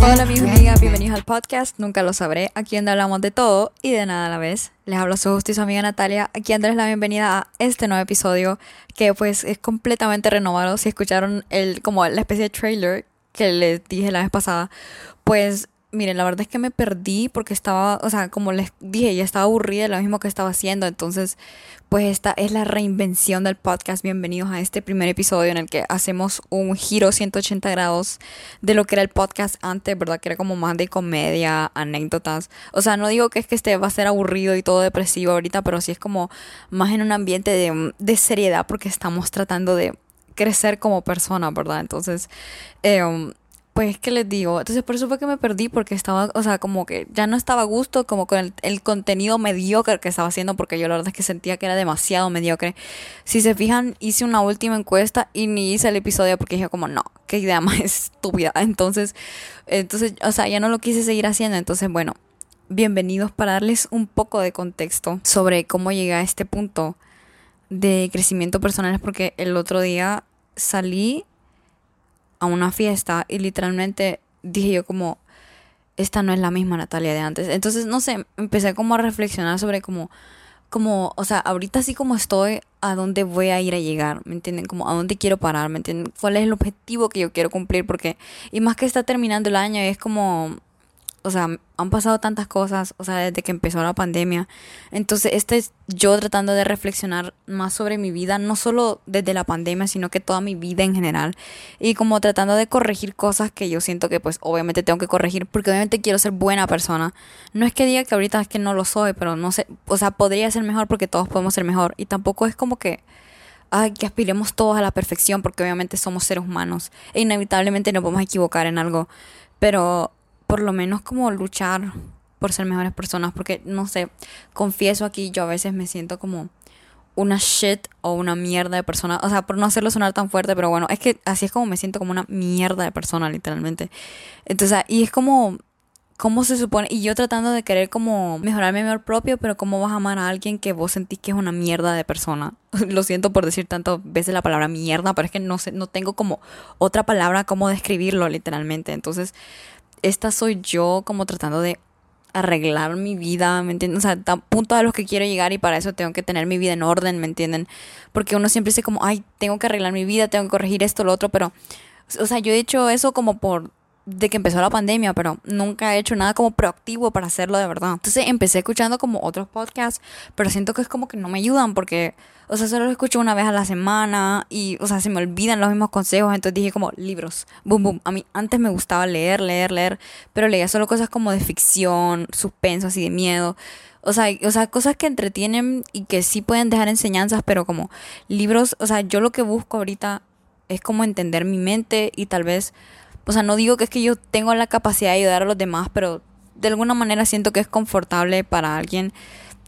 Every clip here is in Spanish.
Hola y amigas, bienvenidos al podcast Nunca lo sabré, aquí donde hablamos de todo y de nada a la vez. Les hablo su justicia amiga Natalia, aquí dándoles la bienvenida a este nuevo episodio que pues es completamente renovado. Si escucharon el como la especie de trailer que les dije la vez pasada, pues Miren, la verdad es que me perdí porque estaba, o sea, como les dije, ya estaba aburrida de lo mismo que estaba haciendo. Entonces, pues esta es la reinvención del podcast. Bienvenidos a este primer episodio en el que hacemos un giro 180 grados de lo que era el podcast antes, ¿verdad? Que era como más de comedia, anécdotas. O sea, no digo que es que este va a ser aburrido y todo depresivo ahorita, pero sí es como más en un ambiente de, de seriedad porque estamos tratando de crecer como persona, ¿verdad? Entonces, eh, pues, ¿qué les digo? Entonces, por eso fue que me perdí, porque estaba, o sea, como que ya no estaba a gusto, como con el, contenido mediocre que estaba haciendo, porque yo la verdad es que sentía que era demasiado mediocre. Si se fijan, hice una última encuesta y ni hice el episodio porque dije como, no, qué idea más estúpida. Entonces, entonces, o sea, ya no lo quise seguir haciendo. Entonces, bueno, bienvenidos para darles un poco de contexto sobre cómo llegué a este punto de crecimiento personal, porque el otro día salí a una fiesta y literalmente dije yo como, esta no es la misma Natalia de antes. Entonces, no sé, empecé como a reflexionar sobre como, como, o sea, ahorita así como estoy, a dónde voy a ir a llegar, ¿me entienden? Como a dónde quiero parar, ¿me entienden? ¿Cuál es el objetivo que yo quiero cumplir? Porque, y más que está terminando el año, es como, o sea, han pasado tantas cosas, o sea, desde que empezó la pandemia. Entonces, este es yo tratando de reflexionar más sobre mi vida, no solo desde la pandemia, sino que toda mi vida en general. Y como tratando de corregir cosas que yo siento que pues obviamente tengo que corregir, porque obviamente quiero ser buena persona. No es que diga que ahorita es que no lo soy, pero no sé, o sea, podría ser mejor porque todos podemos ser mejor. Y tampoco es como que ay, que aspiremos todos a la perfección, porque obviamente somos seres humanos e inevitablemente nos podemos equivocar en algo. Pero por lo menos como luchar por ser mejores personas, porque no sé, confieso aquí, yo a veces me siento como una shit o una mierda de persona, o sea, por no hacerlo sonar tan fuerte, pero bueno, es que así es como me siento como una mierda de persona, literalmente. Entonces, y es como, ¿cómo se supone? Y yo tratando de querer como mejorar mi amor propio, pero ¿cómo vas a amar a alguien que vos sentís que es una mierda de persona? Lo siento por decir tantas veces la palabra mierda, pero es que no sé, no tengo como otra palabra como describirlo literalmente. Entonces, esta soy yo como tratando de arreglar mi vida, ¿me entienden? O sea, a punto a los que quiero llegar y para eso tengo que tener mi vida en orden, ¿me entienden? Porque uno siempre dice como, ay, tengo que arreglar mi vida, tengo que corregir esto, lo otro, pero, o sea, yo he hecho eso como por de que empezó la pandemia, pero nunca he hecho nada como proactivo para hacerlo de verdad. Entonces empecé escuchando como otros podcasts, pero siento que es como que no me ayudan porque, o sea, solo lo escucho una vez a la semana y, o sea, se me olvidan los mismos consejos. Entonces dije como libros, boom, boom. A mí antes me gustaba leer, leer, leer, pero leía solo cosas como de ficción, suspenso, así de miedo. O sea, o sea, cosas que entretienen y que sí pueden dejar enseñanzas, pero como libros, o sea, yo lo que busco ahorita es como entender mi mente y tal vez o sea, no digo que es que yo tengo la capacidad de ayudar a los demás, pero de alguna manera siento que es confortable para alguien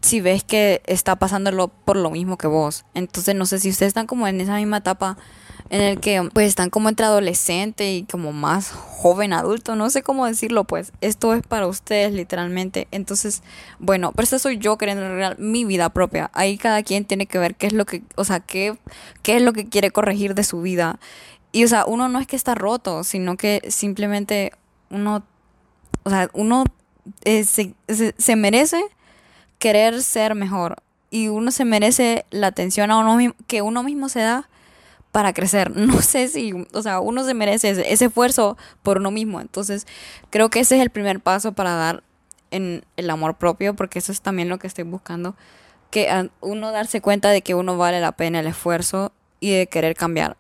si ves que está pasándolo por lo mismo que vos. Entonces, no sé si ustedes están como en esa misma etapa en el que pues están como entre adolescente y como más joven adulto, no sé cómo decirlo, pues esto es para ustedes literalmente. Entonces, bueno, pero esta soy yo queriendo arreglar mi vida propia. Ahí cada quien tiene que ver qué es lo que, o sea, qué, qué es lo que quiere corregir de su vida y, o sea, uno no es que está roto, sino que simplemente uno, o sea, uno eh, se, se, merece querer ser mejor. Y uno se merece la atención a uno mismo, que uno mismo se da para crecer. No sé si, o sea, uno se merece ese, ese, esfuerzo por uno mismo. Entonces, creo que ese es el primer paso para dar en el amor propio, porque eso es también lo que estoy buscando. Que uno darse cuenta de que uno vale la pena el esfuerzo y de querer cambiar.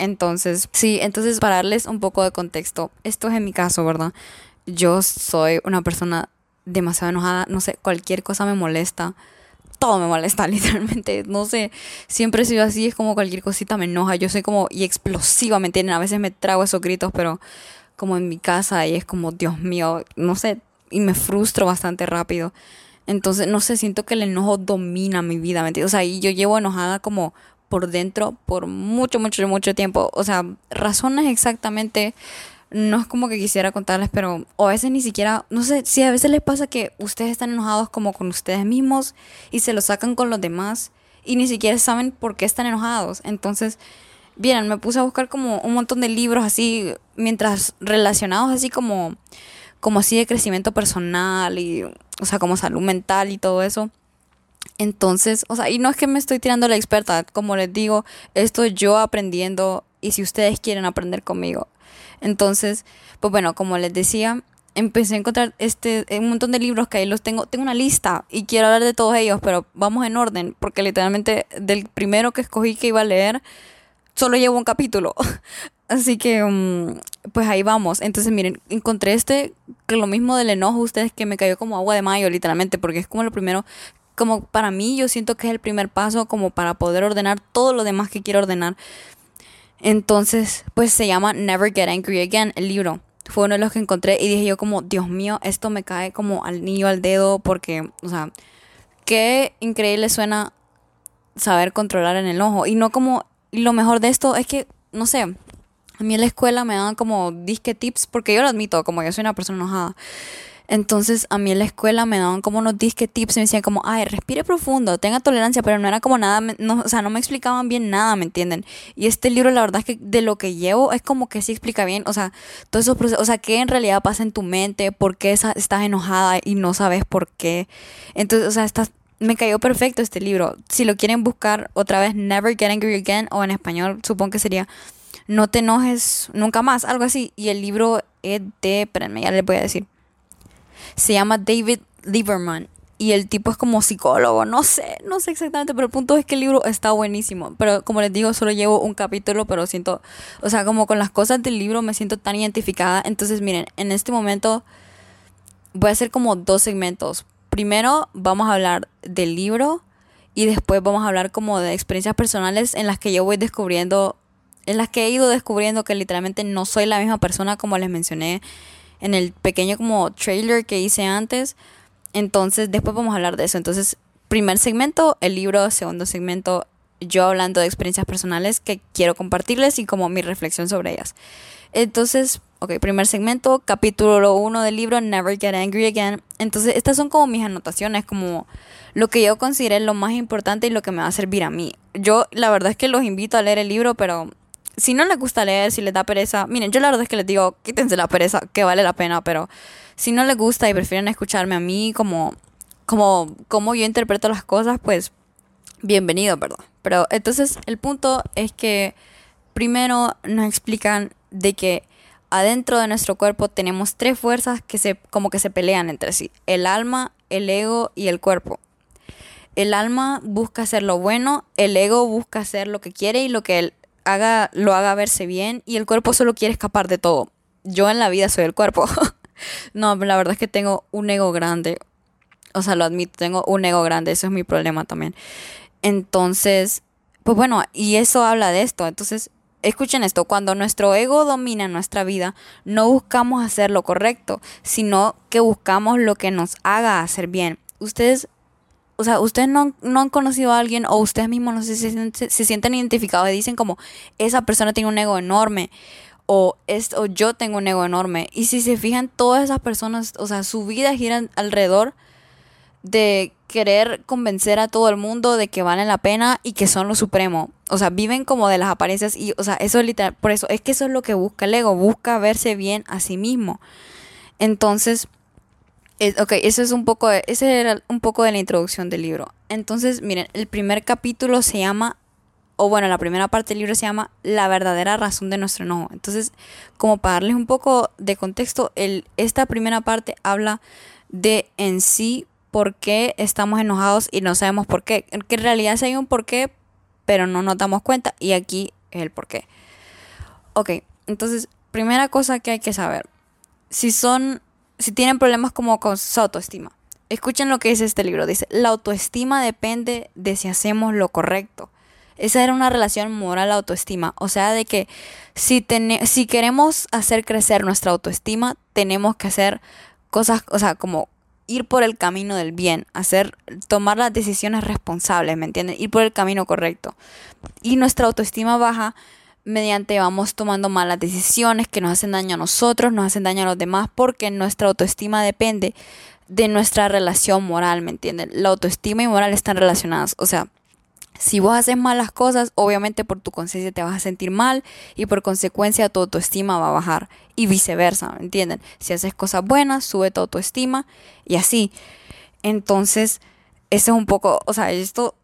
Entonces, sí, entonces para darles un poco de contexto, esto es en mi caso, ¿verdad? Yo soy una persona demasiado enojada, no sé, cualquier cosa me molesta, todo me molesta literalmente, no sé, siempre he sido así, es como cualquier cosita me enoja, yo soy como y explosivamente, a veces me trago esos gritos, pero como en mi casa y es como, Dios mío, no sé, y me frustro bastante rápido. Entonces, no sé, siento que el enojo domina mi vida, ¿me entiendes? O sea, y yo llevo enojada como por dentro por mucho, mucho, mucho tiempo. O sea, razones exactamente no es como que quisiera contarles, pero a veces ni siquiera, no sé, si a veces les pasa que ustedes están enojados como con ustedes mismos y se lo sacan con los demás y ni siquiera saben por qué están enojados. Entonces, Bien, me puse a buscar como un montón de libros así, mientras relacionados así como, como así de crecimiento personal y, o sea, como salud mental y todo eso. Entonces, o sea, y no es que me estoy tirando la experta, como les digo, esto yo aprendiendo y si ustedes quieren aprender conmigo. Entonces, pues bueno, como les decía, empecé a encontrar este un montón de libros que ahí los tengo, tengo una lista y quiero hablar de todos ellos, pero vamos en orden, porque literalmente del primero que escogí que iba a leer, solo llevo un capítulo. Así que, mm, pues ahí vamos. Entonces, miren, encontré este, lo mismo del enojo, ustedes, que me cayó como agua de mayo, literalmente, porque es como lo primero, como para mí, yo siento que es el primer paso como para poder ordenar todo lo demás que quiero ordenar. Entonces, pues se llama Never Get Angry Again, el libro. Fue uno de los que encontré y dije yo como, Dios mío, esto me cae como al niño al dedo porque, o sea, qué increíble suena saber controlar el enojo. Y no como y lo mejor de esto es que, no sé, a mí en la escuela me daban como disque tips, porque yo lo admito, como yo soy una persona enojada. Entonces a mí en la escuela me daban como unos disque tips me decían como, ay, respire profundo, tenga tolerancia, pero no era como nada, no, o sea, no me explicaban bien nada, ¿me entienden? Y este libro la verdad es que de lo que llevo es como que sí explica bien, o sea, todos esos procesos, o sea, qué en realidad pasa en tu mente, por qué estás enojada y no sabes por qué. Entonces, o sea, estás, me cayó perfecto este libro. Si lo quieren buscar otra vez, Never Get Angry Again, o en español supongo que sería No te enojes nunca más, algo así. Y el libro es de, espérenme, ya les voy a decir. Se llama David Lieberman. Y el tipo es como psicólogo, no sé, no sé exactamente, pero el punto es que el libro está buenísimo. Pero como les digo, solo llevo un capítulo, pero siento, o sea, como con las cosas del libro me siento tan identificada. Entonces, miren, en este momento voy a hacer como dos segmentos primero vamos a hablar del libro y después vamos a hablar como de experiencias personales en las que yo voy descubriendo, en las que he ido descubriendo que literalmente no soy la misma persona como les mencioné en el pequeño como trailer que hice antes. Entonces después vamos a hablar de eso. Entonces, primer segmento, el libro, segundo segmento, yo hablando de experiencias personales que quiero compartirles y como mi reflexión sobre ellas. Entonces, ok, primer segmento, capítulo 1 del libro Never Get Angry Again. Entonces, estas son como mis anotaciones, como lo que yo consideré lo más importante y lo que me va a servir a mí. Yo, la verdad es que los invito a leer el libro, pero si no les gusta leer, si les da pereza, miren, yo la verdad es que les digo, quítense la pereza, que vale la pena, pero si no les gusta y prefieren escucharme a mí como, como, como yo interpreto las cosas, pues bienvenido, ¿verdad? Pero entonces el punto es que primero nos explican de que adentro de nuestro cuerpo tenemos tres fuerzas que se como que se pelean entre sí, el alma, el ego y el cuerpo. El alma busca hacer lo bueno, el ego busca hacer lo que quiere y lo que él haga lo haga verse bien y el cuerpo solo quiere escapar de todo. Yo en la vida soy el cuerpo. no, la verdad es que tengo un ego grande. O sea, lo admito, tengo un ego grande, eso es mi problema también. Entonces, pues bueno, y eso habla de esto. Entonces, escuchen esto, cuando nuestro ego domina nuestra vida, no buscamos hacer lo correcto, sino que buscamos lo que nos haga hacer bien. Ustedes, o sea, ustedes no, han conocido a alguien o ustedes mismos no sé, se, se, sienten identificados y dicen como, esa persona tiene un ego enorme. O, es, o yo tengo un ego enorme. Y si se fijan, todas esas personas, o sea, su vida gira alrededor de querer convencer a todo el mundo de que valen la pena y que son lo supremo. O sea, viven como de las apariencias y, o sea, eso es literal, por eso es que eso es lo que busca el ego, busca verse bien a sí mismo. Entonces, ok, eso es un poco, de, ese era un poco de la introducción del libro. Entonces, miren, el primer capítulo se llama, o bueno, la primera parte del libro se llama La verdadera razón de nuestro enojo. Entonces, como para darles un poco de contexto, el, esta primera parte habla de en sí por qué estamos enojados y no sabemos por qué. Que en realidad sí hay un por qué, pero no nos damos cuenta y aquí es el por qué. Ok, entonces, primera cosa que hay que saber. Si son, si tienen problemas como con su autoestima. Escuchen lo que dice este libro. Dice, la autoestima depende de si hacemos lo correcto. Esa era una relación moral-autoestima. O sea, de que si, si queremos hacer crecer nuestra autoestima, tenemos que hacer cosas, o sea, como ir por el camino del bien, hacer, tomar las decisiones responsables, ¿me entienden? Ir por el camino correcto. Y nuestra autoestima baja mediante vamos tomando malas decisiones que nos hacen daño a nosotros, nos hacen daño a los demás, porque nuestra autoestima depende de nuestra relación moral, ¿me entienden? La autoestima y moral están relacionadas. O sea, Si vos haces malas cosas, obviamente por tu conciencia te vas a sentir mal y por consecuencia tu autoestima va a bajar y viceversa, ¿me entienden? Si haces cosas buenas, sube tu autoestima y así. Entonces, eso es un poco, o sea, esto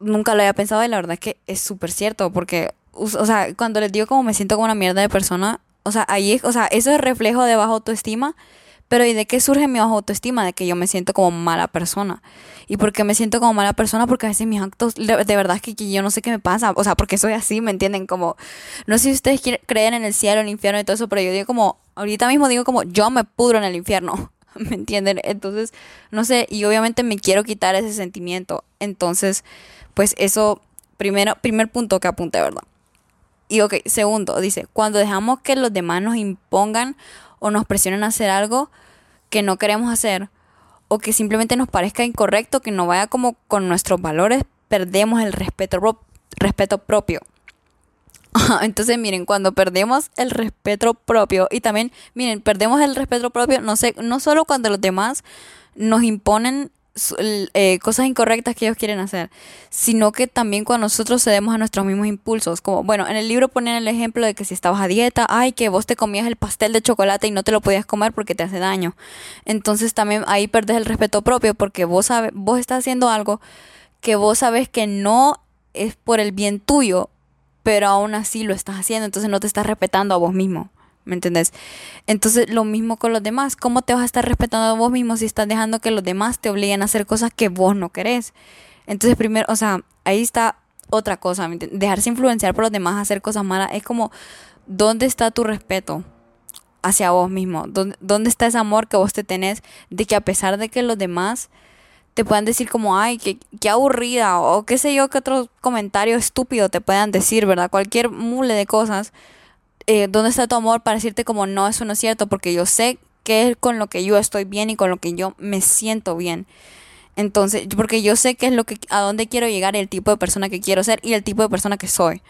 nunca lo había pensado y la verdad es que es súper cierto porque, o sea, cuando les digo como me siento como una mierda de persona, o sea, ahí, o sea, eso es reflejo de baja autoestima pero ¿y de qué surge mi baja autoestima? De que yo me siento como mala persona. ¿Y por qué me siento como mala persona? Porque a veces mis actos, de, verdad es que, yo no sé qué me pasa. O sea, porque soy así, ¿me entienden? Como, no sé si ustedes creen en el cielo, el infierno y todo eso, pero yo digo como, ahorita mismo digo como, yo me pudro en el infierno. ¿Me entienden? Entonces, no sé, y obviamente me quiero quitar ese sentimiento. Entonces, pues eso, primero, primer punto que apunte, ¿verdad? Y ok, segundo, dice, cuando dejamos que los demás nos impongan o nos presionen a hacer algo que no queremos hacer o que simplemente nos parezca incorrecto, que no vaya como con nuestros valores, perdemos el respeto, respeto propio. Entonces, miren, cuando perdemos el respeto propio y también, miren, perdemos el respeto propio, no sé, no solo cuando los demás nos imponen eh, cosas incorrectas que ellos quieren hacer, sino que también cuando nosotros cedemos a nuestros mismos impulsos, como bueno, en el libro ponen el ejemplo de que si estabas a dieta, ay, que vos te comías el pastel de chocolate y no te lo podías comer porque te hace daño. Entonces también ahí perdes el respeto propio porque vos sabes, vos estás haciendo algo que vos sabes que no es por el bien tuyo, pero aún así lo estás haciendo, entonces no te estás respetando a vos mismo. ¿Me entendés? Entonces, lo mismo con los demás. ¿Cómo te vas a estar respetando a vos mismo si estás dejando que los demás te obliguen a hacer cosas que vos no querés? Entonces, primero, o sea, ahí está otra cosa. Dejarse influenciar por los demás a hacer cosas malas es como, ¿dónde está tu respeto hacia vos mismo? ¿Dónde, ¿Dónde está ese amor que vos te tenés de que a pesar de que los demás te puedan decir como, ay, qué, qué aburrida, o qué sé yo, qué otro comentario estúpido te puedan decir, ¿verdad? Cualquier mule de cosas eh, ¿dónde está tu amor para decirte como no, eso no es cierto? Porque yo sé que es con lo que yo estoy bien y con lo que yo me siento bien. Entonces, porque yo sé qué es lo que, a dónde quiero llegar, el tipo de persona que quiero ser y el tipo de persona que soy.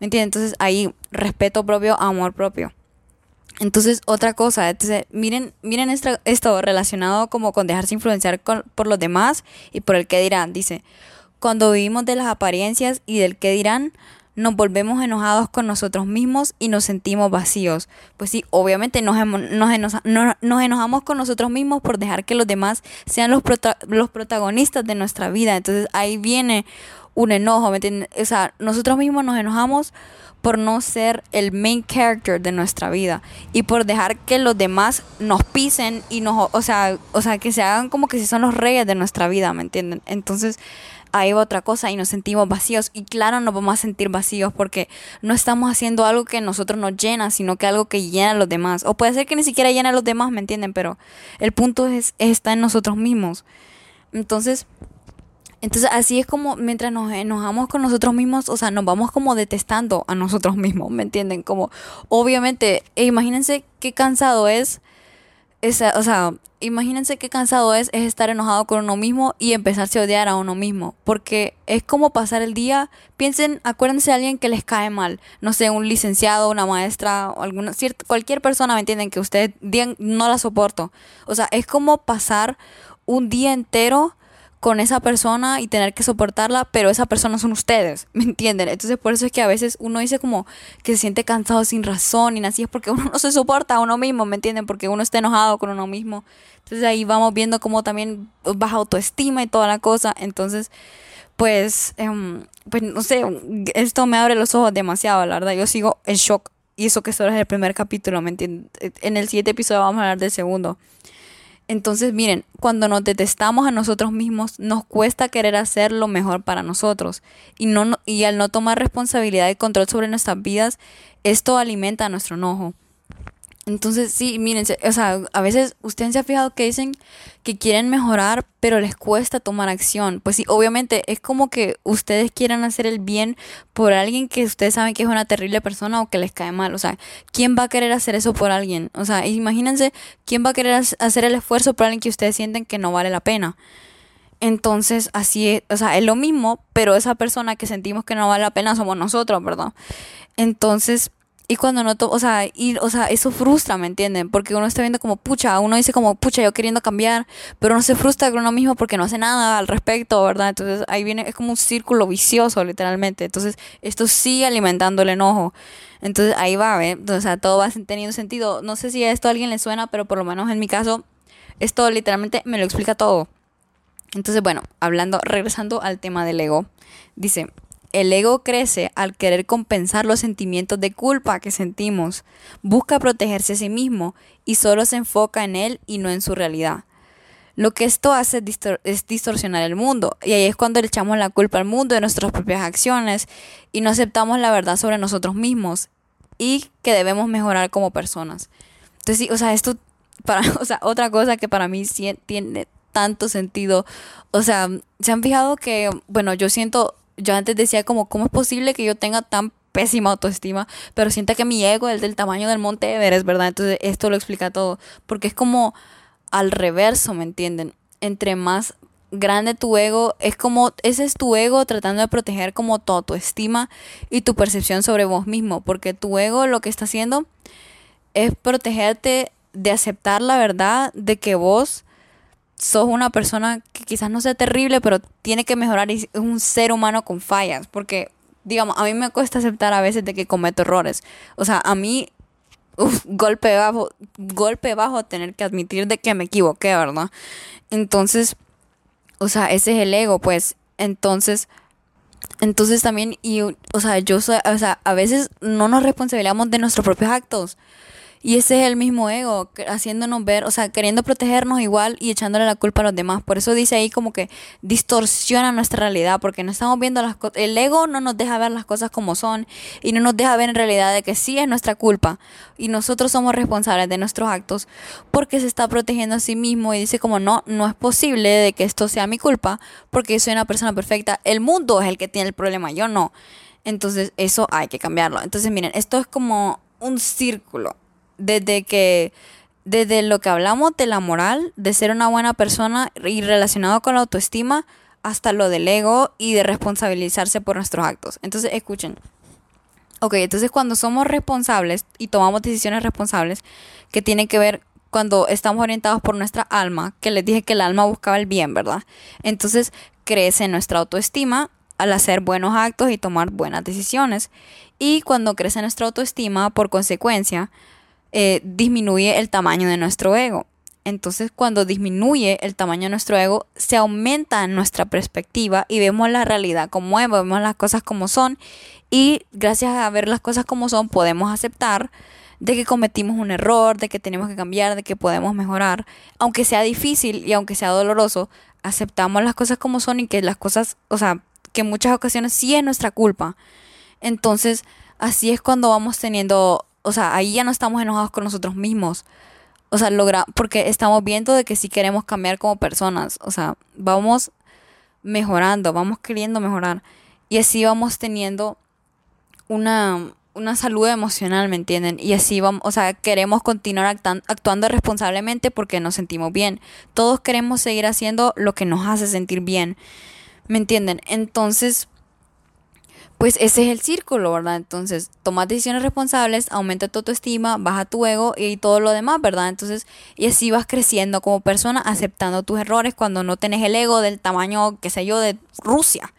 ¿Me entiendes? Entonces ahí, respeto propio, amor propio. Entonces, otra cosa, entonces, miren, miren esto, relacionado como con dejarse influenciar por los demás y por el que dirán. Dice, cuando vivimos de las apariencias y del que dirán, nos volvemos enojados con nosotros mismos y nos sentimos vacíos. Pues sí, obviamente nos, nos, enojamos con nosotros mismos por dejar que los demás sean los, los protagonistas de nuestra vida. Entonces ahí viene un enojo, ¿me entiendes? O sea, nosotros mismos nos enojamos por no ser el main character de nuestra vida y por dejar que los demás nos pisen y nos, o sea, o sea, que se hagan como que si son los reyes de nuestra vida, ¿me entienden? Entonces, ahí va otra cosa y nos sentimos vacíos. Y claro, nos vamos a sentir vacíos porque no estamos haciendo algo que nosotros nos llena, sino que algo que llena a los demás. O puede ser que ni siquiera llena a los demás, ¿me entienden? Pero el punto es, está en nosotros mismos. Entonces, entonces así es como mientras nos enojamos con nosotros mismos, o sea, nos vamos como detestando a nosotros mismos, ¿me entienden? Como obviamente, e imagínense qué cansado es esa, o sea, imagínense qué cansado es, es estar enojado con uno mismo y empezarse a odiar a uno mismo. Porque es como pasar el día, piensen, acuérdense de alguien que les cae mal. No sé, un licenciado, una maestra, alguna, cierta, cualquier persona, ¿me entienden? Que ustedes no la soporto. O sea, es como pasar un día entero con esa persona y tener que soportarla, pero esa persona son ustedes, ¿me entienden? Entonces por eso es que a veces uno dice como que se siente cansado sin razón y así es porque uno no se soporta a uno mismo, ¿me entienden? Porque uno está enojado con uno mismo. Entonces ahí vamos viendo cómo también baja autoestima y toda la cosa. Entonces, pues, em, pues no sé, esto me abre los ojos demasiado, la verdad. Yo sigo en shock. Y eso que solo es el primer capítulo, ¿me entienden? En el siguiente episodio vamos a hablar del segundo. Entonces, miren, cuando nos detestamos a nosotros mismos, nos cuesta querer hacer lo mejor para nosotros. Y, no, y al no tomar responsabilidad y control sobre nuestras vidas, esto alimenta nuestro enojo. Entonces, sí, miren, o sea, a veces ustedes se han fijado que dicen que quieren mejorar, pero les cuesta tomar acción. Pues sí, obviamente es como que ustedes quieran hacer el bien por alguien que ustedes saben que es una terrible persona o que les cae mal. O sea, ¿quién va a querer hacer eso por alguien? O sea, imagínense, ¿quién va a querer hacer el esfuerzo por alguien que ustedes sienten que no vale la pena? Entonces, así es, o sea, es lo mismo, pero esa persona que sentimos que no vale la pena somos nosotros, ¿verdad? Entonces, Y cuando no, o sea, y, o sea, eso frustra, ¿me entienden? Porque uno está viendo como, pucha, uno dice como, pucha, yo queriendo cambiar, pero uno se frustra con uno mismo porque no hace nada al respecto, ¿verdad? Entonces ahí viene, es como un círculo vicioso, literalmente. Entonces esto sigue alimentando el enojo. Entonces ahí va, ¿ve? O sea, todo va teniendo sentido. No sé si a esto a alguien le suena, pero por lo menos en mi caso, esto literalmente me lo explica todo. Entonces, bueno, hablando, regresando al tema del ego, dice, el ego crece al querer compensar los sentimientos de culpa que sentimos, busca protegerse a sí mismo y solo se enfoca en él y no en su realidad. Lo que esto hace es distorsionar el mundo y ahí es cuando echamos la culpa al mundo de nuestras propias acciones y no aceptamos la verdad sobre nosotros mismos y que debemos mejorar como personas. Entonces, o sea, esto para, o sea, otra cosa que para mí tiene tanto sentido. O sea, se han fijado que, bueno, yo siento yo antes decía como, ¿cómo es posible que yo tenga tan pésima autoestima? Pero sienta que mi ego es del tamaño del monte Everest, ¿verdad? Entonces esto lo explica todo. Porque es como al reverso, ¿me entienden? Entre más grande tu ego, es como, ese es tu ego tratando de proteger como tu autoestima y tu percepción sobre vos mismo. Porque tu ego lo que está haciendo es protegerte de aceptar la verdad de que vos sos una persona que quizás no sea terrible, pero tiene que mejorar y es un ser humano con fallas, porque digamos, a mí me cuesta aceptar a veces de que cometo errores. O sea, a mí golpe bajo, golpe bajo tener que admitir de que me equivoqué, ¿verdad? Entonces, o sea, ese es el ego, pues. Entonces, entonces también, y, o sea, yo soy, o sea, a veces no nos responsabilizamos de nuestros propios actos. Y ese es el mismo ego, haciéndonos ver, o sea, queriendo protegernos igual y echándole la culpa a los demás. Por eso dice ahí como que distorsiona nuestra realidad, porque no estamos viendo las cosas. El ego no nos deja ver las cosas como son y no nos deja ver en realidad de que sí es nuestra culpa y nosotros somos responsables de nuestros actos porque se está protegiendo a sí mismo y dice como no, no es posible de que esto sea mi culpa porque soy una persona perfecta. El mundo es el que tiene el problema, yo no. Entonces eso hay que cambiarlo. Entonces miren, esto es como un círculo desde que desde lo que hablamos de la moral, de ser una buena persona y relacionado con la autoestima, hasta lo del ego y de responsabilizarse por nuestros actos. Entonces, escuchen. Ok, entonces cuando somos responsables y tomamos decisiones responsables que tienen que ver cuando estamos orientados por nuestra alma, que les dije que el alma buscaba el bien, ¿verdad? Entonces crece nuestra autoestima al hacer buenos actos y tomar buenas decisiones. Y cuando crece nuestra autoestima, por consecuencia, eh, disminuye el tamaño de nuestro ego. Entonces, cuando disminuye el tamaño de nuestro ego, se aumenta nuestra perspectiva y vemos la realidad como es, vemos las cosas como son y gracias a ver las cosas como son podemos aceptar de que cometimos un error, de que tenemos que cambiar, de que podemos mejorar. Aunque sea difícil y aunque sea doloroso, aceptamos las cosas como son y que las cosas, o sea, que en muchas ocasiones sí es nuestra culpa. Entonces, así es cuando vamos teniendo o sea, ahí ya no estamos enojados con nosotros mismos. O sea, logra, porque estamos viendo de que sí queremos cambiar como personas. O sea, vamos mejorando, vamos queriendo mejorar. Y así vamos teniendo una, una salud emocional, ¿me entienden? Y así vamos, o sea, queremos continuar actuando responsablemente porque nos sentimos bien. Todos queremos seguir haciendo lo que nos hace sentir bien, ¿me entienden? Entonces, pues ese es el círculo, ¿verdad? Entonces, tomas decisiones responsables, aumenta tu autoestima, baja tu ego y todo lo demás, ¿verdad? Entonces, y así vas creciendo como persona, aceptando tus errores cuando no tenés el ego del tamaño, qué sé yo, de Rusia.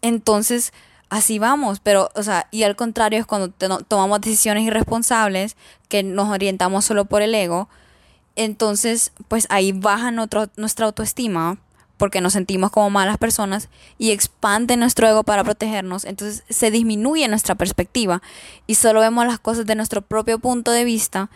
Entonces, así vamos, pero, o sea, y al contrario es cuando tomamos decisiones irresponsables, que nos orientamos solo por el ego, entonces, pues ahí baja nuestra autoestima, porque nos sentimos como malas personas y expande nuestro ego para protegernos, entonces se disminuye nuestra perspectiva y solo vemos las cosas de nuestro propio punto de vista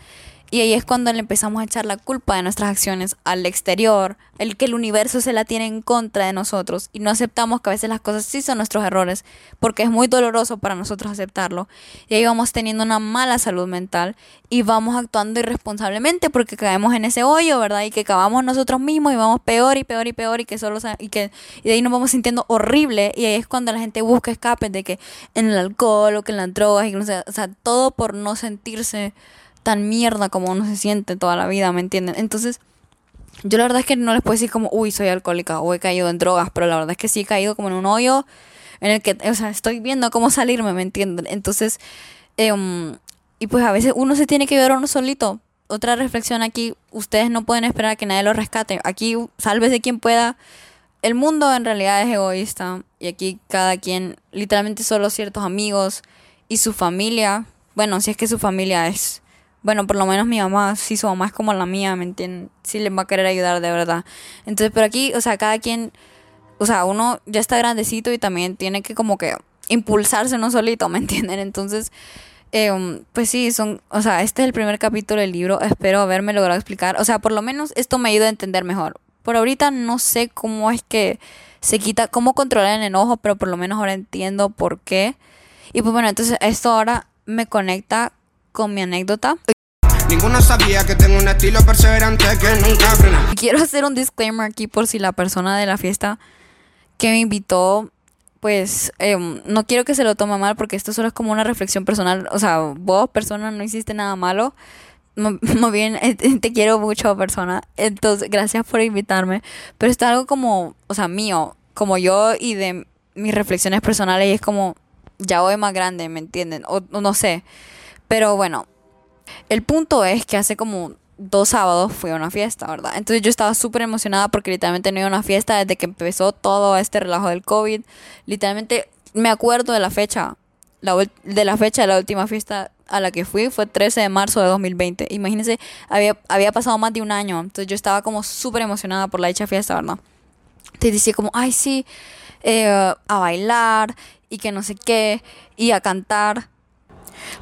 y ahí es cuando le empezamos a echar la culpa de nuestras acciones al exterior, el que el universo se la tiene en contra de nosotros y no aceptamos que a veces las cosas sí son nuestros errores, porque es muy doloroso para nosotros aceptarlo. Y ahí vamos teniendo una mala salud mental y vamos actuando irresponsablemente porque caemos en ese hoyo, ¿verdad? Y que cavamos nosotros mismos y vamos peor y peor y peor y que solo y que y de ahí nos vamos sintiendo horrible y ahí es cuando la gente busca escape de que en el alcohol o que en las drogas y no sé, o sea, todo por no sentirse tan mierda como uno se siente toda la vida, ¿me entienden? Entonces, yo la verdad es que no les puedo decir como, uy, soy alcohólica o he caído en drogas, pero la verdad es que sí he caído como en un hoyo en el que, o sea, estoy viendo cómo salirme, ¿me entienden? Entonces, em, y pues a veces uno se tiene que ver uno solito. Otra reflexión aquí, ustedes no pueden esperar a que nadie lo rescate. Aquí, de quien pueda. El mundo en realidad es egoísta y aquí cada quien, literalmente solo ciertos amigos y su familia, bueno, si es que su familia es, bueno, por lo menos mi mamá, si su mamá es como la mía, ¿me entienden? Sí les va a querer ayudar de verdad. Entonces, pero aquí, o sea, cada quien, o sea, uno ya está grandecito y también tiene que como que impulsarse uno solito, ¿me entienden? Entonces, em, pues sí, son, o sea, este es el primer capítulo del libro, espero haberme logrado explicar, o sea, por lo menos esto me ayuda a entender mejor. Por ahorita no sé cómo es que se quita, cómo controlar el enojo, pero por lo menos ahora entiendo por qué. Y pues bueno, entonces esto ahora me conecta con mi anécdota. Ninguno sabía que tengo un estilo perseverante que nunca frena. Quiero hacer un disclaimer aquí por si la persona de la fiesta que me invitó pues em, no quiero que se lo tome mal porque esto solo es como una reflexión personal. O sea, vos, persona, no hiciste nada malo. Muy bien, eh, te quiero mucho, persona. Entonces, gracias por invitarme. Pero está algo como, o sea, mío, como yo y de mis reflexiones personales. Y es como, ya voy más grande, ¿me entienden? O no sé. Pero bueno, el punto es que hace como dos sábados fui a una fiesta, ¿verdad? Entonces yo estaba súper emocionada porque literalmente no iba a una fiesta desde que empezó todo este relajo del COVID. Literalmente me acuerdo de la fecha, la, de la fecha de la última fiesta a la que fui fue 13 de marzo de 2020. Imagínense, había, había pasado más de un año. Entonces yo estaba como súper emocionada por la dicha fiesta, ¿verdad? Te decía como, ay, sí, eh, a bailar y que no sé qué, y a cantar.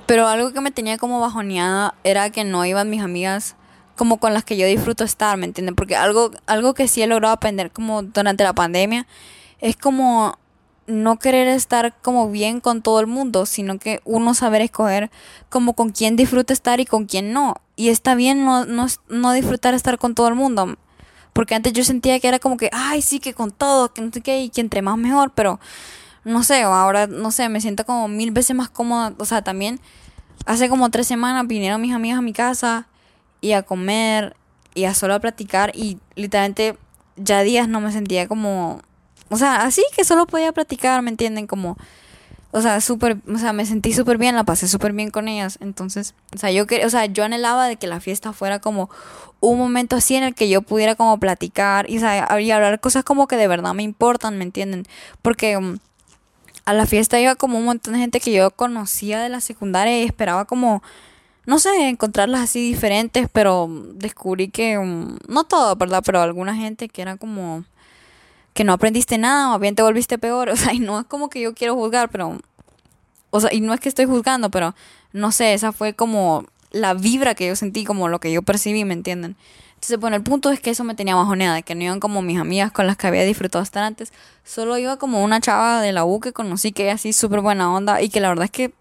Pero algo que me tenía como bajoneada era que no iban mis amigas como con las que yo disfruto estar, ¿me entienden? Porque algo, algo que sí he logrado aprender como durante la pandemia es como no querer estar como bien con todo el mundo, sino que uno saber escoger como con quién disfruta estar y con quién no. Y está bien no, no, no disfrutar estar con todo el mundo. Porque antes yo sentía que era como que, ay, sí, que con todo, que no sé qué, y que entre más mejor, pero no sé, ahora, no sé, me siento como mil veces más cómoda. O sea, también hace como tres semanas vinieron mis amigas a mi casa y a comer y a solo a platicar y literalmente ya días no me sentía como, o sea, así que solo podía platicar, ¿me entienden? Como, o sea, súper, o sea, me sentí súper bien, la pasé súper bien con ellas. Entonces, o sea, yo o sea, yo anhelaba de que la fiesta fuera como un momento así en el que yo pudiera como platicar y, o sea, y hablar cosas como que de verdad me importan, ¿me entienden? Porque um, a la fiesta iba como un montón de gente que yo conocía de la secundaria y esperaba como no sé, encontrarlas así diferentes, pero descubrí que, um, no todo, ¿verdad? Pero alguna gente que era como que no aprendiste nada o bien te volviste peor, o sea, y no es como que yo quiero juzgar, pero, o sea, y no es que estoy juzgando, pero no sé, esa fue como la vibra que yo sentí, como lo que yo percibí, ¿me entienden? Entonces, bueno, el punto es que eso me tenía bajoneada, que no iban como mis amigas con las que había disfrutado hasta antes, solo iba como una chava de la U que conocí que es así súper buena onda y que la verdad es que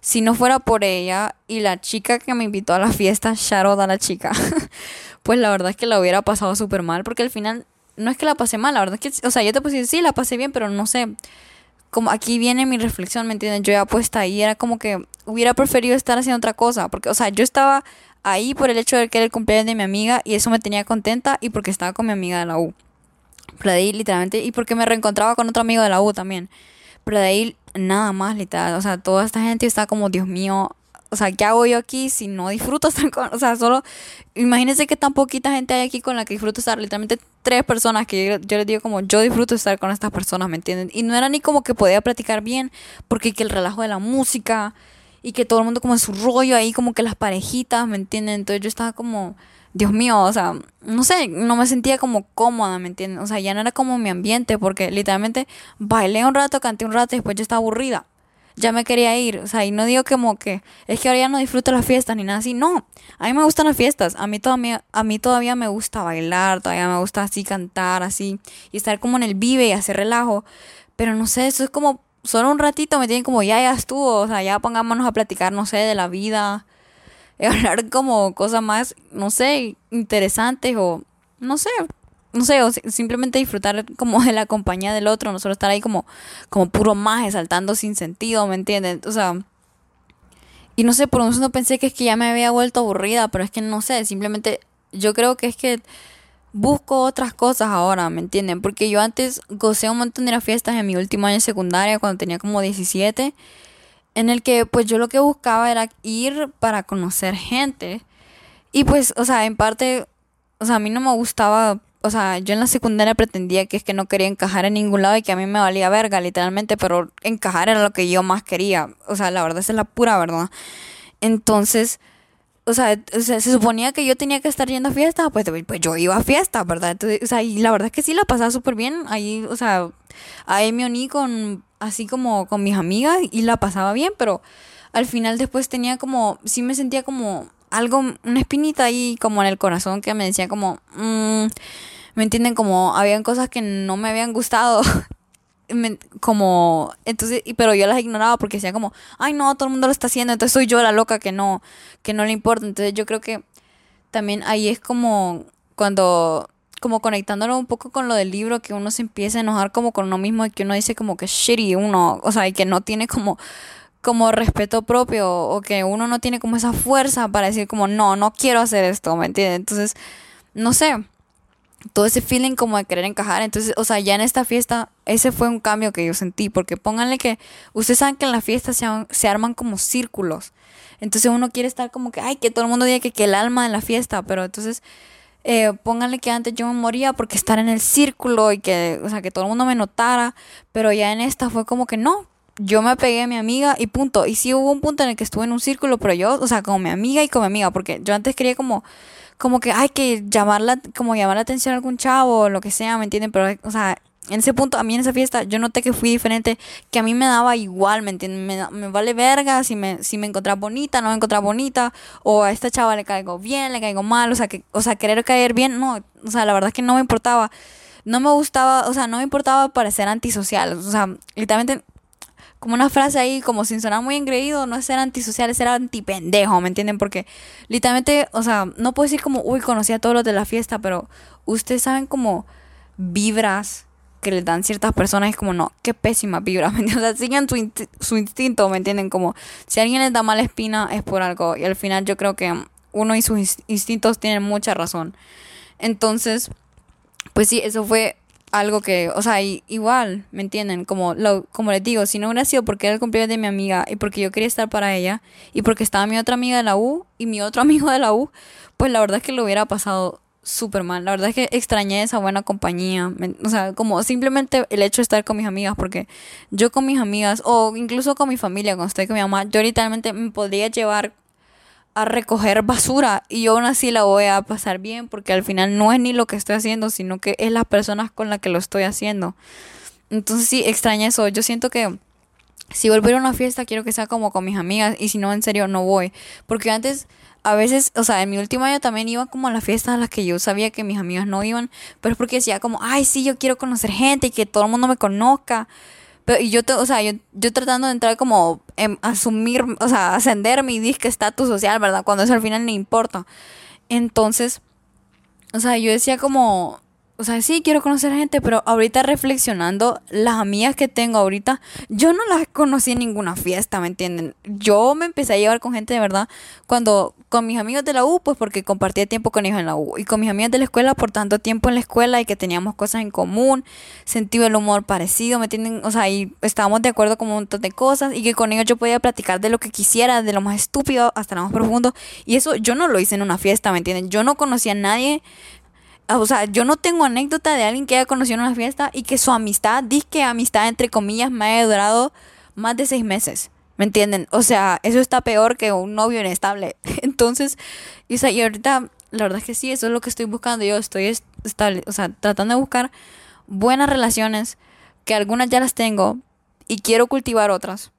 si no fuera por ella y la chica que me invitó a la fiesta, Sharon a la chica, pues la verdad es que la hubiera pasado súper mal, porque al final no es que la pasé mal, la verdad es que, o sea, yo te puse, sí, la pasé bien, pero no sé, como aquí viene mi reflexión, ¿me entienden? Yo ya puesta ahí, era como que hubiera preferido estar haciendo otra cosa, porque, o sea, yo estaba ahí por el hecho de que era el cumpleaños de mi amiga y eso me tenía contenta y porque estaba con mi amiga de la U. Pero de ahí, literalmente, y porque me reencontraba con otro amigo de la U también. Pero de ahí nada más, literal. O sea, toda esta gente está como, Dios mío, o sea, ¿qué hago yo aquí si no disfruto estar con, o sea, solo, imagínense que tan poquita gente hay aquí con la que disfruto estar, literalmente tres personas que yo, les digo como, yo disfruto estar con estas personas, ¿me entienden? Y no era ni como que podía platicar bien, porque que el relajo de la música y que todo el mundo como en su rollo ahí, como que las parejitas, ¿me entienden? Entonces yo estaba como, Dios mío, o sea, no sé, no me sentía como cómoda, ¿me entienden? O sea, ya no era como mi ambiente, porque literalmente bailé un rato, canté un rato y después yo estaba aburrida. Ya me quería ir, o sea, y no digo como que es que ahora ya no disfruto las fiestas ni nada así, no. A mí me gustan las fiestas, a mí todavía a mí todavía me gusta bailar, todavía me gusta así cantar así y estar como en el vive y hacer relajo, pero no sé, eso es como solo un ratito me tienen como ya ya estuvo, o sea, ya pongámonos a platicar, no sé, de la vida, hablar como cosas más, no sé, interesantes o no sé, no sé, o simplemente disfrutar como de la compañía del otro, no solo estar ahí como, como puro maje, saltando sin sentido, ¿me entiendes? O sea, y no sé, por un segundo pensé que es que ya me había vuelto aburrida, pero es que no sé, simplemente yo creo que es que busco otras cosas ahora, ¿me entienden? Porque yo antes gocé un montón de las fiestas en mi último año de secundaria, cuando tenía como 17 en el que pues yo lo que buscaba era ir para conocer gente. Y pues, o sea, en parte, o sea, a mí no me gustaba, o sea, yo en la secundaria pretendía que es que no quería encajar en ningún lado y que a mí me valía verga, literalmente, pero encajar era lo que yo más quería. O sea, la verdad es la pura verdad. Entonces, o sea, se suponía que yo tenía que estar yendo a fiestas, pues, pues yo iba a fiestas, ¿verdad? Entonces, o sea, y la verdad es que sí la pasaba súper bien. Ahí, o sea, ahí me uní con, así como con mis amigas y la pasaba bien, pero al final después tenía como, sí me sentía como algo, una espinita ahí como en el corazón que me decía como, mmm, ¿me entienden? Como habían cosas que no me habían gustado como entonces pero yo las ignoraba porque decía como ay no todo el mundo lo está haciendo entonces soy yo la loca que no que no le importa entonces yo creo que también ahí es como cuando como conectándolo un poco con lo del libro que uno se empieza a enojar como con uno mismo y que uno dice como que shitty uno o sea y que no tiene como como respeto propio o que uno no tiene como esa fuerza para decir como no no quiero hacer esto me entiendes entonces no sé todo ese feeling como de querer encajar. Entonces, o sea, ya en esta fiesta, ese fue un cambio que yo sentí, porque pónganle que, ustedes saben que en la fiesta se, se arman como círculos. Entonces uno quiere estar como que, ay, que todo el mundo diga que, que el alma de la fiesta, pero entonces eh, pónganle que antes yo me moría porque estar en el círculo y que, o sea, que todo el mundo me notara, pero ya en esta fue como que no, yo me pegué a mi amiga y punto. Y sí hubo un punto en el que estuve en un círculo, pero yo, o sea, como mi amiga y como mi amiga, porque yo antes quería como como que hay que llamarla, como llamar la atención a algún chavo o lo que sea, ¿me entienden? Pero, o sea, en ese punto, a mí en esa fiesta, yo noté que fui diferente, que a mí me daba igual, ¿me entienden? Me, me vale verga si me, si me bonita, no me bonita, o a esta chava le caigo bien, le caigo mal, o sea, que, o sea, querer caer bien, no, o sea, la verdad es que no me importaba. No me gustaba, o sea, no me importaba parecer antisocial, o sea, literalmente como una frase ahí, como sin sonar muy engreído, no es ser antisocial, es ser antipendejo, ¿me entienden? Porque literalmente, o sea, no puedo decir como, uy, conocí a todos los de la fiesta, pero ustedes saben como vibras que les dan ciertas personas, es como, no, qué pésima vibra, ¿me entienden? O sea, sigan su, su instinto, ¿me entienden? Como, si alguien les da mala espina es por algo, y al final yo creo que uno y sus instintos tienen mucha razón. Entonces, pues sí, eso fue algo que, o sea, igual, ¿me entienden? Como, lo, como les digo, si no hubiera sido porque era el cumpleaños de mi amiga y porque yo quería estar para ella y porque estaba mi otra amiga de la U y mi otro amigo de la U, pues la verdad es que lo hubiera pasado súper mal. La verdad es que extrañé esa buena compañía. o sea, como simplemente el hecho de estar con mis amigas, porque yo con mis amigas o incluso con mi familia, cuando estoy con mi mamá, yo literalmente me podría llevar a recoger basura y yo aún así la voy a pasar bien porque al final no es ni lo que estoy haciendo, sino que es las personas con las que lo estoy haciendo. Entonces sí, extraña eso. Yo siento que si volver a una fiesta quiero que sea como con mis amigas y si no, en serio, no voy. Porque antes, a veces, o sea, en mi último año también iba como a las fiestas a las que yo sabía que mis amigas no iban, pero es porque decía como, ay, sí, yo quiero conocer gente y que todo el mundo me conozca. Pero y yo, o sea, yo, yo tratando de entrar como, en asumir, o sea, ascender mi disque estatus social, ¿verdad? Cuando eso al final ni importa. Entonces, o sea, yo decía como, o sea, sí, quiero conocer gente, pero ahorita reflexionando, las amigas que tengo ahorita, yo no las conocí en ninguna fiesta, ¿me entienden? Yo me empecé a llevar con gente de verdad cuando, con mis amigos de la U, pues porque compartía tiempo con ellos en la U, y con mis amigas de la escuela por tanto tiempo en la escuela y que teníamos cosas en común, sentido del humor parecido, ¿me entienden? O sea, y estábamos de acuerdo con un montón de cosas y que con ellos yo podía platicar de lo que quisiera, de lo más estúpido hasta lo más profundo, y eso yo no lo hice en una fiesta, ¿me entienden? Yo no conocía a nadie o sea, yo no tengo anécdota de alguien que haya conocido en una fiesta y que su amistad, que amistad entre comillas, me haya durado más de seis meses. ¿Me entienden? O sea, eso está peor que un novio inestable. Entonces, y, y ahorita, la verdad es que sí, eso es lo que estoy buscando. Yo estoy estable, o sea, tratando de buscar buenas relaciones, que algunas ya las tengo y quiero cultivar otras.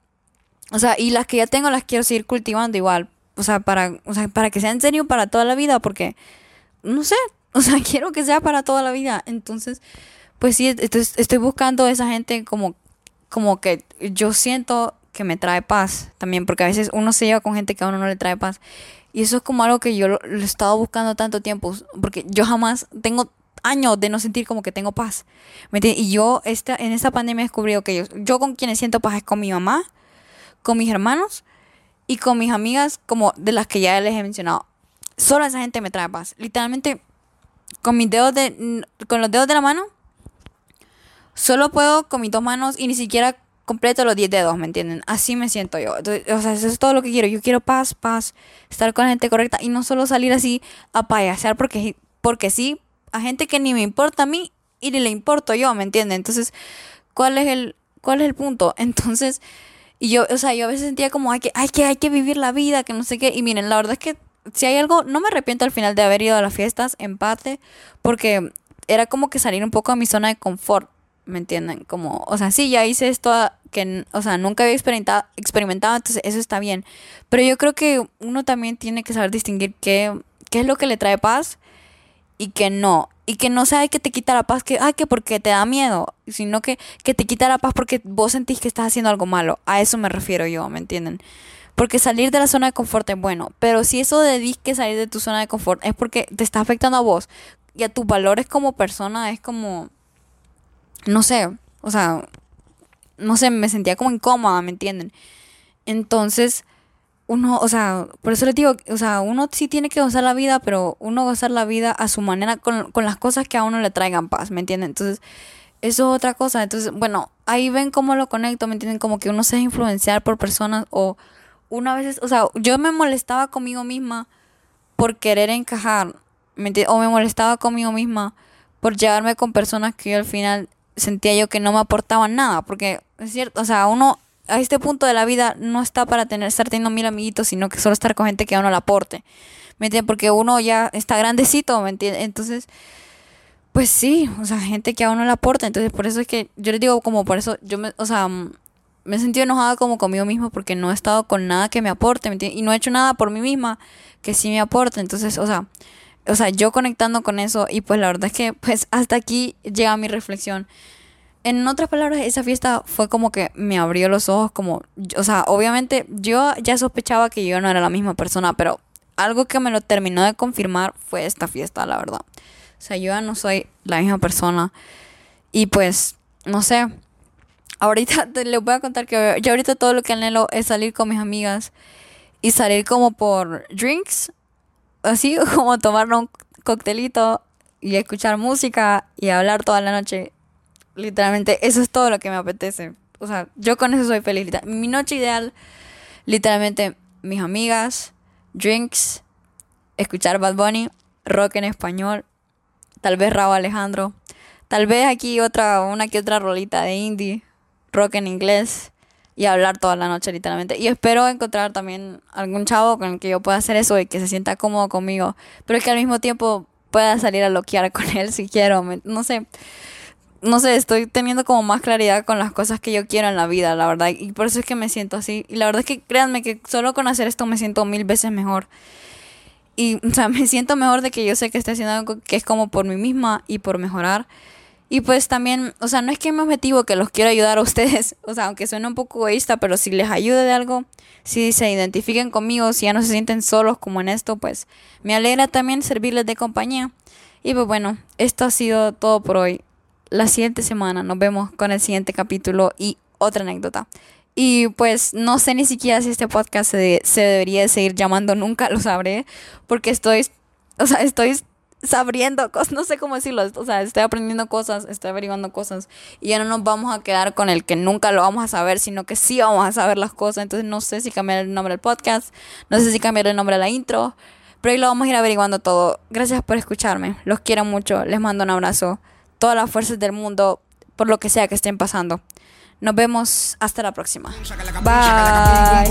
O sea, y las que ya tengo las quiero seguir cultivando igual. O sea, para, o sea, para que sea en serio para toda la vida, porque, no sé, o sea, quiero que sea para toda la vida. Entonces, pues sí, estoy, buscando esa gente como, como que yo siento que me trae paz también, porque a veces uno se lleva con gente que a uno no le trae paz. Y eso es como algo que yo lo, he estado buscando tanto tiempo, porque yo jamás tengo años de no sentir como que tengo paz. ¿me y yo esta, en esta pandemia he descubrido que yo, yo con quienes siento paz es con mi mamá, con mis hermanos y con mis amigas, como de las que ya les he mencionado. Solo esa gente me trae paz. Literalmente con mis dedos de con los dedos de la mano solo puedo con mis dos manos y ni siquiera completo los 10 dedos, ¿me entienden? Así me siento yo. o sea, eso es todo lo que quiero. Yo quiero paz, paz, estar con la gente correcta y no solo salir así a payasear porque, porque sí, a gente que ni me importa a mí y ni le importo yo, ¿me entienden? Entonces, ¿cuál es el, cuál es el punto? Entonces, y yo, o sea, yo a veces sentía como, hay que, hay que, hay que vivir la vida, que no sé qué. Y miren, la verdad es que si hay algo, no me arrepiento al final de haber ido a las fiestas, empate, porque era como que salir un poco a mi zona de confort, ¿me entienden? Como, o sea, sí, ya hice esto que, o sea, nunca había experimentado, experimentado, entonces eso está bien. Pero yo creo que uno también tiene que saber distinguir qué, qué es lo que le trae paz y qué no. Y que no sea que te quita la paz, que, ay, que porque te da miedo, sino que, que te quita la paz porque vos sentís que estás haciendo algo malo. A eso me refiero yo, ¿me entienden? Porque salir de la zona de confort es bueno, pero si eso de que salir de tu zona de confort es porque te está afectando a vos y a tus valores como persona, es como, no sé, o sea, no sé, me sentía como incómoda, ¿me entienden? Entonces, uno, o sea, por eso les digo, o sea, uno sí tiene que gozar la vida, pero uno gozar la vida a su manera con, con las cosas que a uno le traigan paz, ¿me entienden? Entonces, eso es otra cosa. Entonces, bueno, ahí ven cómo lo conecto, ¿me entienden? Como que uno se deja influenciar por personas o una vez, o sea, yo me molestaba conmigo misma por querer encajar, ¿me O me molestaba conmigo misma por llevarme con personas que yo al final sentía yo que no me aportaban nada, porque es cierto, o sea, uno a este punto de la vida no está para tener, estar teniendo mil amiguitos, sino que solo estar con gente que a uno le aporte, ¿me entiendes? Porque uno ya está grandecito, ¿me entiendes? Entonces, pues sí, o sea, gente que a uno le aporta, entonces por eso es que yo les digo como por eso, yo me, o sea, me he sentido enojada como conmigo misma porque no he estado con nada que me aporte, ¿me entiendes? Y no he hecho nada por mí misma que sí me aporte, entonces, o sea, o sea, yo conectando con eso y pues la verdad es que pues hasta aquí llega mi reflexión. En otras palabras, esa fiesta fue como que me abrió los ojos, como, o sea, obviamente yo ya sospechaba que yo no era la misma persona, pero algo que me lo terminó de confirmar fue esta fiesta, la verdad. O sea, yo ya no soy la misma persona. Y pues, no sé, ahorita les voy a contar que yo ahorita todo lo que anhelo es salir con mis amigas y salir como por drinks, así como tomar un coctelito y escuchar música y hablar toda la noche. Literalmente, eso es todo lo que me apetece. O sea, yo con eso soy feliz. Mi noche ideal, literalmente, mis amigas, drinks, escuchar Bad Bunny, rock en español, tal vez Raúl Alejandro, tal vez aquí otra, una que otra rolita de indie, rock en inglés y hablar toda la noche literalmente. Y espero encontrar también algún chavo con el que yo pueda hacer eso y que se sienta cómodo conmigo, pero que al mismo tiempo pueda salir a loquear con él si quiero, no sé no sé, estoy teniendo como más claridad con las cosas que yo quiero en la vida, la verdad. Y por eso es que me siento así. Y la verdad es que créanme que solo con hacer esto me siento mil veces mejor. Y, o sea, me siento mejor de que yo sé que estoy haciendo algo que es como por mí misma y por mejorar. Y pues también, o sea, no es que mi objetivo que los quiero ayudar a ustedes, o sea, aunque suene un poco egoísta, pero si les ayude de algo, si se identifiquen conmigo, si ya no se sienten solos como en esto, pues me alegra también servirles de compañía. Y pues bueno, esto ha sido todo por hoy la siguiente semana nos vemos con el siguiente capítulo y otra anécdota. Y pues no sé ni siquiera si este podcast se, se debería de seguir llamando, nunca lo sabré, porque estoy, o sea, estoy sabiendo cosas, no sé cómo decirlo, o sea, estoy aprendiendo cosas, estoy averiguando cosas y ya no nos vamos a quedar con el que nunca lo vamos a saber, sino que sí vamos a saber las cosas, entonces no sé si cambiar el nombre del podcast, no sé si cambiar el nombre de la intro, pero ahí lo vamos a ir averiguando todo. Gracias por escucharme, los quiero mucho, les mando un abrazo todas las fuerzas del mundo por lo que sea que estén pasando. Nos vemos hasta la próxima. Bye.